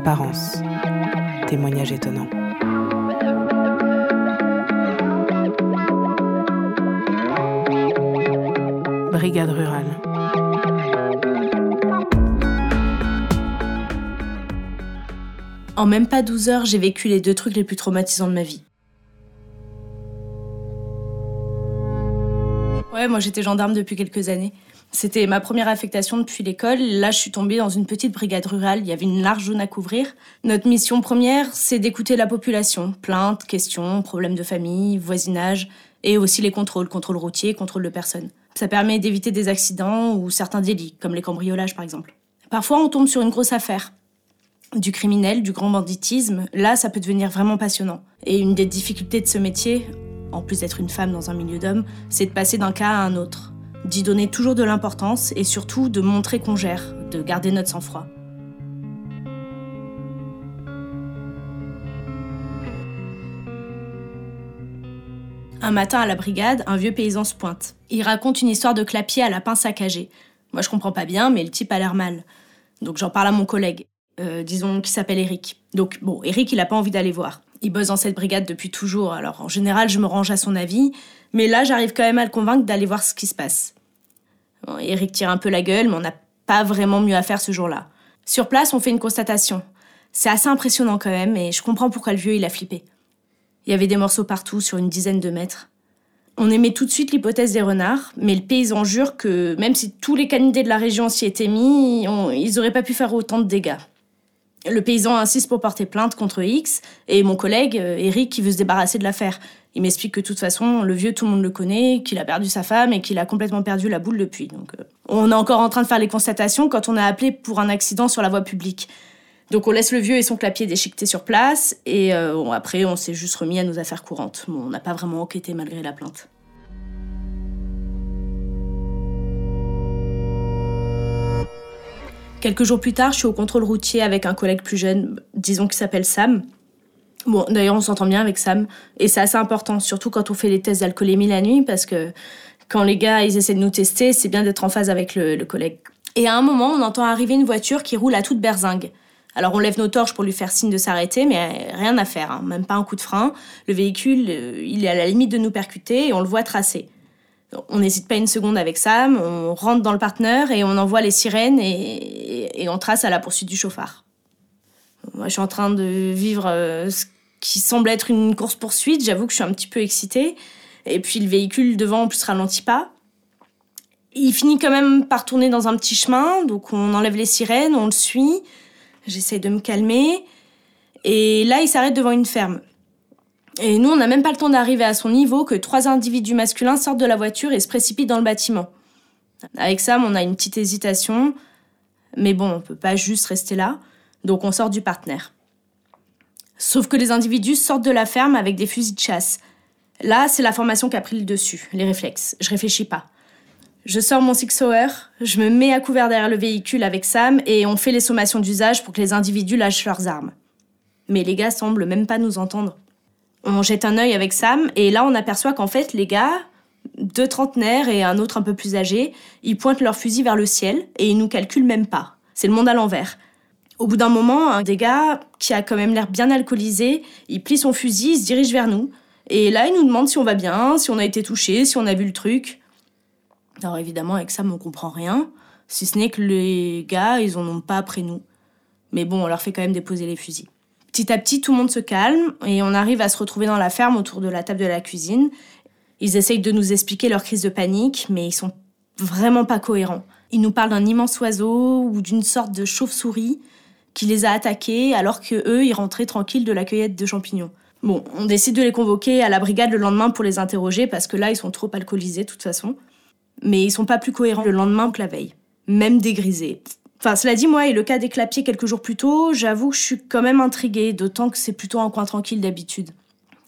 Apparence. Témoignage étonnant. Brigade rurale. En même pas 12 heures, j'ai vécu les deux trucs les plus traumatisants de ma vie. Ouais, moi j'étais gendarme depuis quelques années. C'était ma première affectation depuis l'école. Là, je suis tombée dans une petite brigade rurale. Il y avait une large zone à couvrir. Notre mission première, c'est d'écouter la population. Plaintes, questions, problèmes de famille, voisinage, et aussi les contrôles, contrôle routier, contrôle de personnes. Ça permet d'éviter des accidents ou certains délits, comme les cambriolages par exemple. Parfois, on tombe sur une grosse affaire. Du criminel, du grand banditisme, là, ça peut devenir vraiment passionnant. Et une des difficultés de ce métier, en plus d'être une femme dans un milieu d'hommes, c'est de passer d'un cas à un autre, d'y donner toujours de l'importance et surtout de montrer qu'on gère, de garder notre sang-froid. Un matin à la brigade, un vieux paysan se pointe. Il raconte une histoire de clapier à lapin saccagé. Moi je comprends pas bien, mais le type a l'air mal. Donc j'en parle à mon collègue, euh, disons qui s'appelle Eric. Donc bon, Eric il a pas envie d'aller voir. Il bosse dans cette brigade depuis toujours, alors en général je me range à son avis, mais là j'arrive quand même à le convaincre d'aller voir ce qui se passe. Eric tire un peu la gueule, mais on n'a pas vraiment mieux à faire ce jour-là. Sur place, on fait une constatation. C'est assez impressionnant quand même, et je comprends pourquoi le vieux il a flippé. Il y avait des morceaux partout, sur une dizaine de mètres. On émet tout de suite l'hypothèse des renards, mais le paysan jure que même si tous les canidés de la région s'y étaient mis, on- ils auraient pas pu faire autant de dégâts. Le paysan insiste pour porter plainte contre X, et mon collègue, euh, Eric, qui veut se débarrasser de l'affaire. Il m'explique que de toute façon, le vieux, tout le monde le connaît, qu'il a perdu sa femme et qu'il a complètement perdu la boule depuis. Donc, euh, on est encore en train de faire les constatations quand on a appelé pour un accident sur la voie publique. Donc on laisse le vieux et son clapier déchiquetés sur place, et euh, après on s'est juste remis à nos affaires courantes. On n'a pas vraiment enquêté malgré la plainte. Quelques jours plus tard, je suis au contrôle routier avec un collègue plus jeune, disons qu'il s'appelle Sam. Bon, d'ailleurs, on s'entend bien avec Sam, et c'est assez important, surtout quand on fait les tests d'alcoolémie la nuit, parce que quand les gars ils essaient de nous tester, c'est bien d'être en phase avec le, collègue. Et à un moment, on entend arriver une voiture qui roule à toute berzingue. Alors on lève nos torches pour lui faire signe de s'arrêter, mais rien à faire, hein, même pas un coup de frein. Le véhicule, euh, il est à la limite de nous percuter et on le voit tracer. On n'hésite pas une seconde avec Sam, on rentre dans le partenaire et on envoie les sirènes et, on trace à la poursuite du chauffard. Moi, je suis en train de vivre euh, ce qui semble être une course-poursuite. J'avoue que je suis un petit peu excitée. Et puis le véhicule devant, en plus, ralentit pas. Il finit quand même par tourner dans un petit chemin, donc on enlève les sirènes, on le suit. J'essaie de me calmer. Et là, il s'arrête devant une ferme. Et nous, on n'a même pas le temps d'arriver à son niveau que trois individus masculins sortent de la voiture et se précipitent dans le bâtiment. Avec Sam, on a une petite hésitation. Mais bon, on peut pas juste rester là. Donc on sort du partenaire. Sauf que les individus sortent de la ferme avec des fusils de chasse. Là, c'est la formation qui a pris le dessus, les réflexes. Je réfléchis pas. Je sors mon Six Hour, je me mets à couvert derrière le véhicule avec Sam et on fait les sommations d'usage pour que les individus lâchent leurs armes. Mais les gars semblent même pas nous entendre. On jette un œil avec Sam et là on aperçoit qu'en fait les gars, deux trentenaires et un autre un peu plus âgé, ils pointent leur fusil vers le ciel et ils nous calculent même pas. C'est le monde à l'envers. Au bout d'un moment, un des gars, qui a quand même l'air bien alcoolisé, il plie son fusil, il se dirige vers nous. Et là, il nous demande si on va bien, si on a été touché, si on a vu le truc. Alors évidemment, avec Sam, on comprend rien, si ce n'est que les gars, ils en ont pas après nous. Mais bon, on leur fait quand même déposer les fusils. Petit à petit, tout le monde se calme et on arrive à se retrouver dans la ferme autour de la table de la cuisine. Ils essayent de nous expliquer leur crise de panique, mais ils sont vraiment pas cohérents. Ils nous parlent d'un immense oiseau ou d'une sorte de chauve-souris qui les a attaqués alors que eux, ils rentraient tranquilles de la cueillette de champignons. Bon, on décide de les convoquer à la brigade le lendemain pour les interroger parce que là, ils sont trop alcoolisés de toute façon. Mais ils sont pas plus cohérents le lendemain que la veille. Même dégrisés. Enfin, cela dit, moi, et le cas des clapiers quelques jours plus tôt, j'avoue que je suis quand même intriguée, d'autant que c'est plutôt un coin tranquille d'habitude.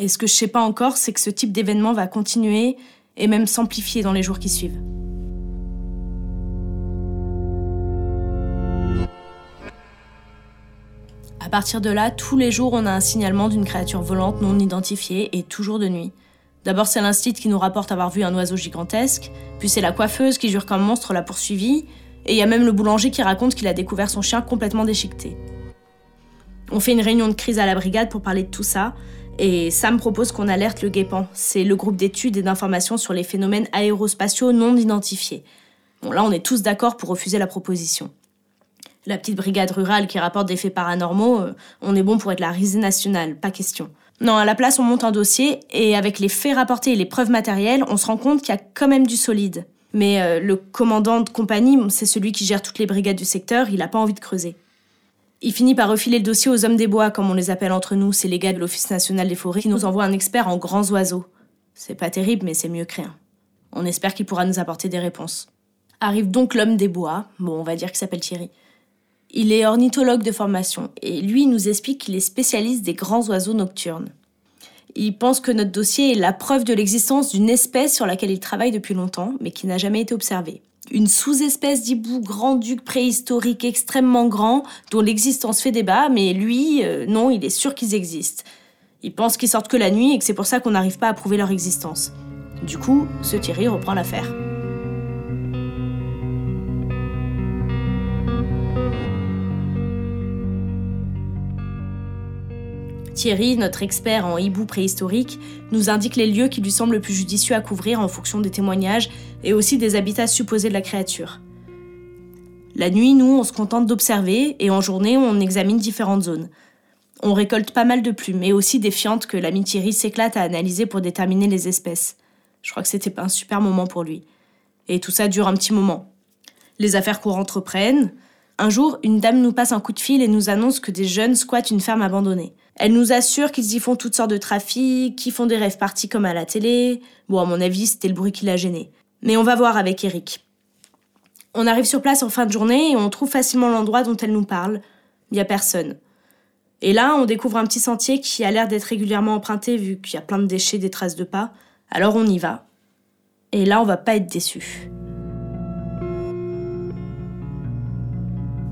Et ce que je sais pas encore, c'est que ce type d'événement va continuer et même s'amplifier dans les jours qui suivent. À partir de là, tous les jours, on a un signalement d'une créature volante non identifiée et toujours de nuit. D'abord, c'est l'instit qui nous rapporte avoir vu un oiseau gigantesque, puis c'est la coiffeuse qui jure qu'un monstre l'a poursuivi, et il y a même le boulanger qui raconte qu'il a découvert son chien complètement déchiqueté. On fait une réunion de crise à la brigade pour parler de tout ça. Et Sam propose qu'on alerte le GEPAN. C'est le groupe d'études et d'informations sur les phénomènes aérospatiaux non identifiés. Bon, là, on est tous d'accord pour refuser la proposition. La petite brigade rurale qui rapporte des faits paranormaux, euh, on est bon pour être la risée nationale, pas question. Non, à la place, on monte un dossier et avec les faits rapportés et les preuves matérielles, on se rend compte qu'il y a quand même du solide. Mais euh, le commandant de compagnie, c'est celui qui gère toutes les brigades du secteur, il n'a pas envie de creuser. Il finit par refiler le dossier aux hommes des bois, comme on les appelle entre nous, c'est les gars de l'Office national des forêts qui nous envoient un expert en grands oiseaux. C'est pas terrible, mais c'est mieux que rien. On espère qu'il pourra nous apporter des réponses. Arrive donc l'homme des bois, bon, on va dire qu'il s'appelle Thierry. Il est ornithologue de formation et lui nous explique qu'il est spécialiste des grands oiseaux nocturnes. Il pense que notre dossier est la preuve de l'existence d'une espèce sur laquelle il travaille depuis longtemps, mais qui n'a jamais été observée. Une sous-espèce d'hibou grand-duc préhistorique extrêmement grand, dont l'existence fait débat, mais lui, euh, non, il est sûr qu'ils existent. Il pense qu'ils sortent que la nuit et que c'est pour ça qu'on n'arrive pas à prouver leur existence. Du coup, ce Thierry reprend l'affaire. Thierry, notre expert en hibou préhistorique, nous indique les lieux qui lui semblent le plus judicieux à couvrir en fonction des témoignages et aussi des habitats supposés de la créature. La nuit, nous, on se contente d'observer et en journée, on examine différentes zones. On récolte pas mal de plumes et aussi des fientes que l'ami Thierry s'éclate à analyser pour déterminer les espèces. Je crois que c'était un super moment pour lui. Et tout ça dure un petit moment. Les affaires courantes reprennent. Un jour, une dame nous passe un coup de fil et nous annonce que des jeunes squattent une ferme abandonnée. Elle nous assure qu'ils y font toutes sortes de trafics, qu'ils font des rêves partis comme à la télé. Bon, à mon avis, c'était le bruit qui l'a gêné. Mais on va voir avec Eric. On arrive sur place en fin de journée et on trouve facilement l'endroit dont elle nous parle. Il n'y a personne. Et là, on découvre un petit sentier qui a l'air d'être régulièrement emprunté vu qu'il y a plein de déchets, des traces de pas. Alors on y va. Et là, on va pas être déçus.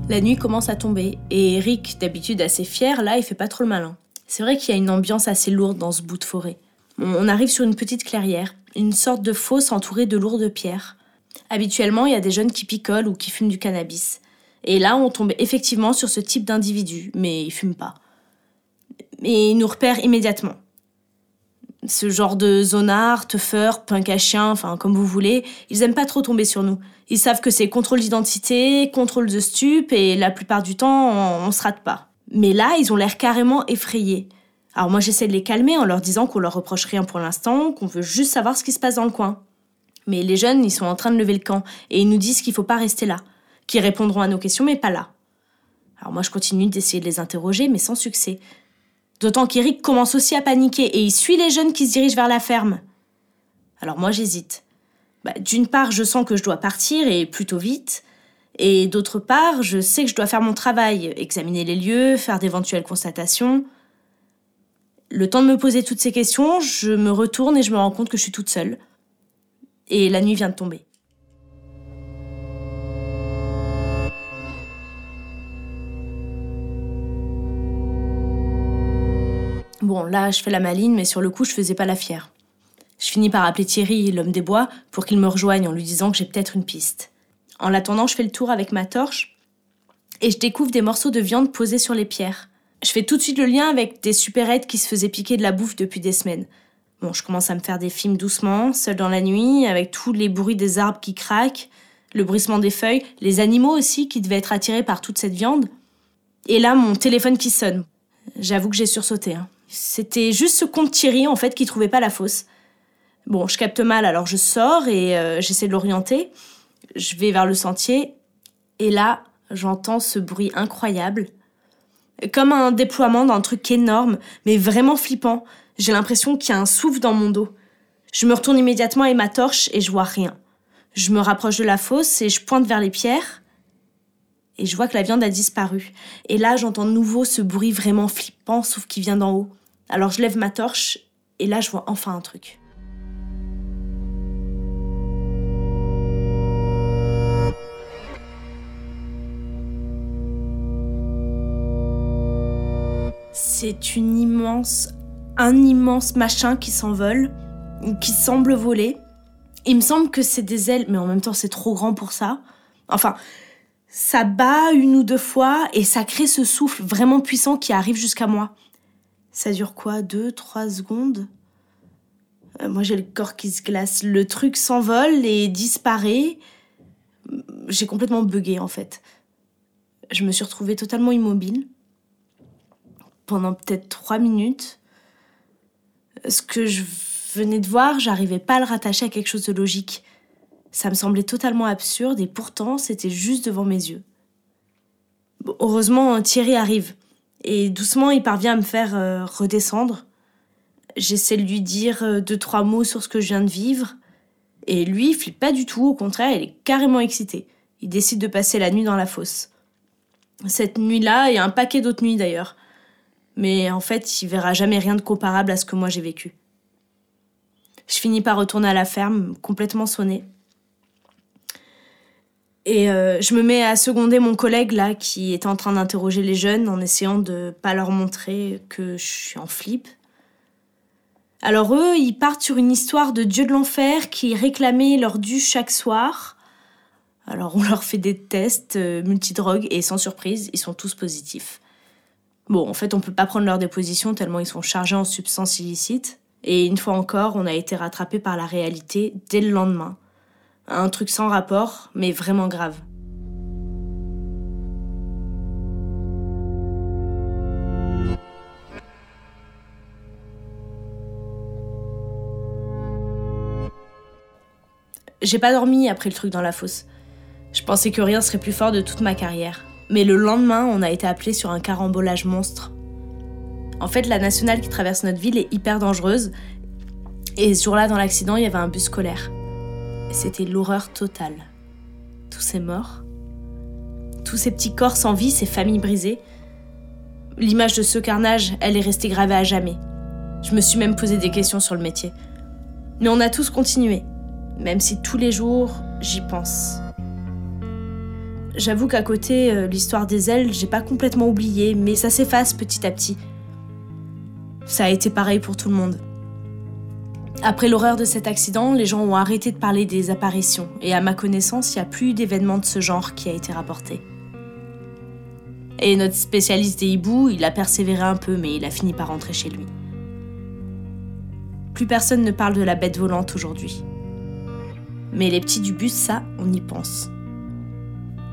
La nuit commence à tomber et Eric, d'habitude assez fier, là, il fait pas trop le malin. C'est vrai qu'il y a une ambiance assez lourde dans ce bout de forêt. On arrive sur une petite clairière, une sorte de fosse entourée de lourdes pierres. Habituellement, il y a des jeunes qui picolent ou qui fument du cannabis. Et là, on tombe effectivement sur ce type d'individu, mais ils fument pas. Mais ils nous repèrent immédiatement ce genre de zonard, teufeur, punk à enfin comme vous voulez, ils aiment pas trop tomber sur nous. Ils savent que c'est contrôle d'identité, contrôle de stup, et la plupart du temps, on, on se rate pas. Mais là, ils ont l'air carrément effrayés. Alors moi, j'essaie de les calmer en leur disant qu'on leur reproche rien pour l'instant, qu'on veut juste savoir ce qui se passe dans le coin. Mais les jeunes, ils sont en train de lever le camp, et ils nous disent qu'il faut pas rester là, qu'ils répondront à nos questions, mais pas là. Alors moi, je continue d'essayer de les interroger, mais sans succès. D'autant qu'Eric commence aussi à paniquer et il suit les jeunes qui se dirigent vers la ferme. Alors moi j'hésite. Bah, d'une part, je sens que je dois partir et plutôt vite. Et d'autre part, je sais que je dois faire mon travail, examiner les lieux, faire d'éventuelles constatations. Le temps de me poser toutes ces questions, je me retourne et je me rends compte que je suis toute seule. Et la nuit vient de tomber. Bon, là, je fais la maline, mais sur le coup, je faisais pas la fière. Je finis par appeler Thierry, l'homme des bois, pour qu'il me rejoigne en lui disant que j'ai peut-être une piste. En l'attendant, je fais le tour avec ma torche et je découvre des morceaux de viande posés sur les pierres. Je fais tout de suite le lien avec des supérettes qui se faisaient piquer de la bouffe depuis des semaines. Bon, je commence à me faire des films doucement, seul dans la nuit, avec tous les bruits des arbres qui craquent, le bruissement des feuilles, les animaux aussi qui devaient être attirés par toute cette viande. Et là, mon téléphone qui sonne. J'avoue que j'ai sursauté. Hein. C'était juste ce compte Thierry, en fait, qui trouvait pas la fosse. Bon, je capte mal, alors je sors et euh, j'essaie de l'orienter. Je vais vers le sentier et là, j'entends ce bruit incroyable. Comme un déploiement d'un truc énorme, mais vraiment flippant. J'ai l'impression qu'il y a un souffle dans mon dos. Je me retourne immédiatement et ma torche et je vois rien. Je me rapproche de la fosse et je pointe vers les pierres. Et je vois que la viande a disparu. Et là, j'entends de nouveau ce bruit vraiment flippant, sauf qui vient d'en haut. Alors je lève ma torche et là je vois enfin un truc. C'est une immense, un immense machin qui s'envole, qui semble voler. Il me semble que c'est des ailes, mais en même temps c'est trop grand pour ça. Enfin, Ça bat une ou deux fois et ça crée ce souffle vraiment puissant qui arrive jusqu'à moi. Ça dure quoi Deux, trois secondes? Euh, Moi j'ai le corps qui se glace. Le truc s'envole et disparaît. J'ai complètement bugué en fait. Je me suis retrouvée totalement immobile pendant peut-être trois minutes. Ce que je venais de voir, j'arrivais pas à le rattacher à quelque chose de logique. Ça me semblait totalement absurde et pourtant c'était juste devant mes yeux. heureusement, Thierry arrive et doucement il parvient à me faire euh, redescendre. J'essaie de lui dire euh, deux trois mots sur ce que je viens de vivre et lui il flippe pas du tout, au contraire il est carrément excité. Il décide de passer la nuit dans la fosse. Cette nuit-là et un paquet d'autres nuits d'ailleurs. Mais en fait, il verra jamais rien de comparable à ce que moi j'ai vécu. Je finis par retourner à la ferme, complètement sonnée. Et euh, je me mets à seconder mon collègue là qui est en train d'interroger les jeunes en essayant de pas leur montrer que je suis en flip. Alors eux, ils partent sur une histoire de dieu de l'enfer qui réclamait leur dû chaque soir. Alors on leur fait des tests euh, multidrogues et sans surprise, ils sont tous positifs. Bon, en fait, on peut pas prendre leur déposition tellement ils sont chargés en substances illicites. Et une fois encore, on a été rattrapé par la réalité dès le lendemain. Un truc sans rapport, mais vraiment grave. J'ai pas dormi après le truc dans la fosse. Je pensais que rien serait plus fort de toute ma carrière. Mais le lendemain, on a été appelé sur un carambolage monstre en fait, la nationale qui traverse notre ville est hyper dangereuse. Et ce jour-là, dans l'accident, il y avait un bus scolaire. C'était l'horreur totale. Tous ces morts, tous ces petits corps sans vie, ces familles brisées. L'image de ce carnage, elle est restée gravée à jamais. Je me suis même posé des questions sur le métier. Mais on a tous continué, même si tous les jours, j'y pense. J'avoue qu'à côté, euh, l'histoire des ailes, j'ai pas complètement oublié, mais ça s'efface petit à petit. Ça a été pareil pour tout le monde. Après l'horreur de cet accident, les gens ont arrêté de parler des apparitions, et à ma connaissance, il n'y a plus d'événement de ce genre qui a été rapporté. Et notre spécialiste des hiboux, il a persévéré un peu, mais il a fini par rentrer chez lui. Plus personne ne parle de la bête volante aujourd'hui. Mais les petits du bus, ça, on y pense.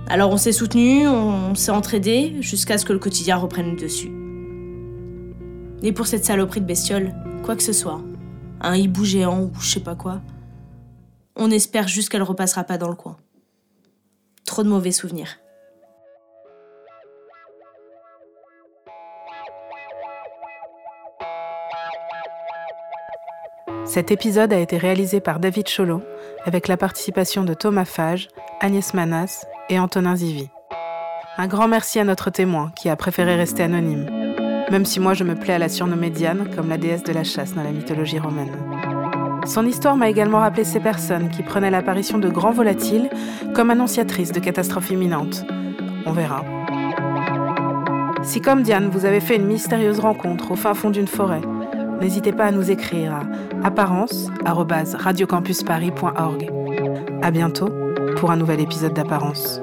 Alors on s'est soutenu, on s'est entraidé, jusqu'à ce que le quotidien reprenne le dessus. Et pour cette saloperie de bestiole, quoi que ce soit, un hibou géant ou je sais pas quoi, on espère juste qu'elle repassera pas dans le coin. Trop de mauvais souvenirs. Cet épisode a été réalisé par David Cholot avec la participation de Thomas Fage, Agnès Manas et Antonin Zivi. Un grand merci à notre témoin qui a préféré rester anonyme même si moi je me plais à la surnommer Diane, comme la déesse de la chasse dans la mythologie romaine. Son histoire m'a également rappelé ces personnes qui prenaient l'apparition de grands volatiles comme annonciatrices de catastrophes imminentes. On verra. Si comme Diane, vous avez fait une mystérieuse rencontre au fin fond d'une forêt, n'hésitez pas à nous écrire à apparence@radiocampusparis.org. À bientôt pour un nouvel épisode d'Apparence.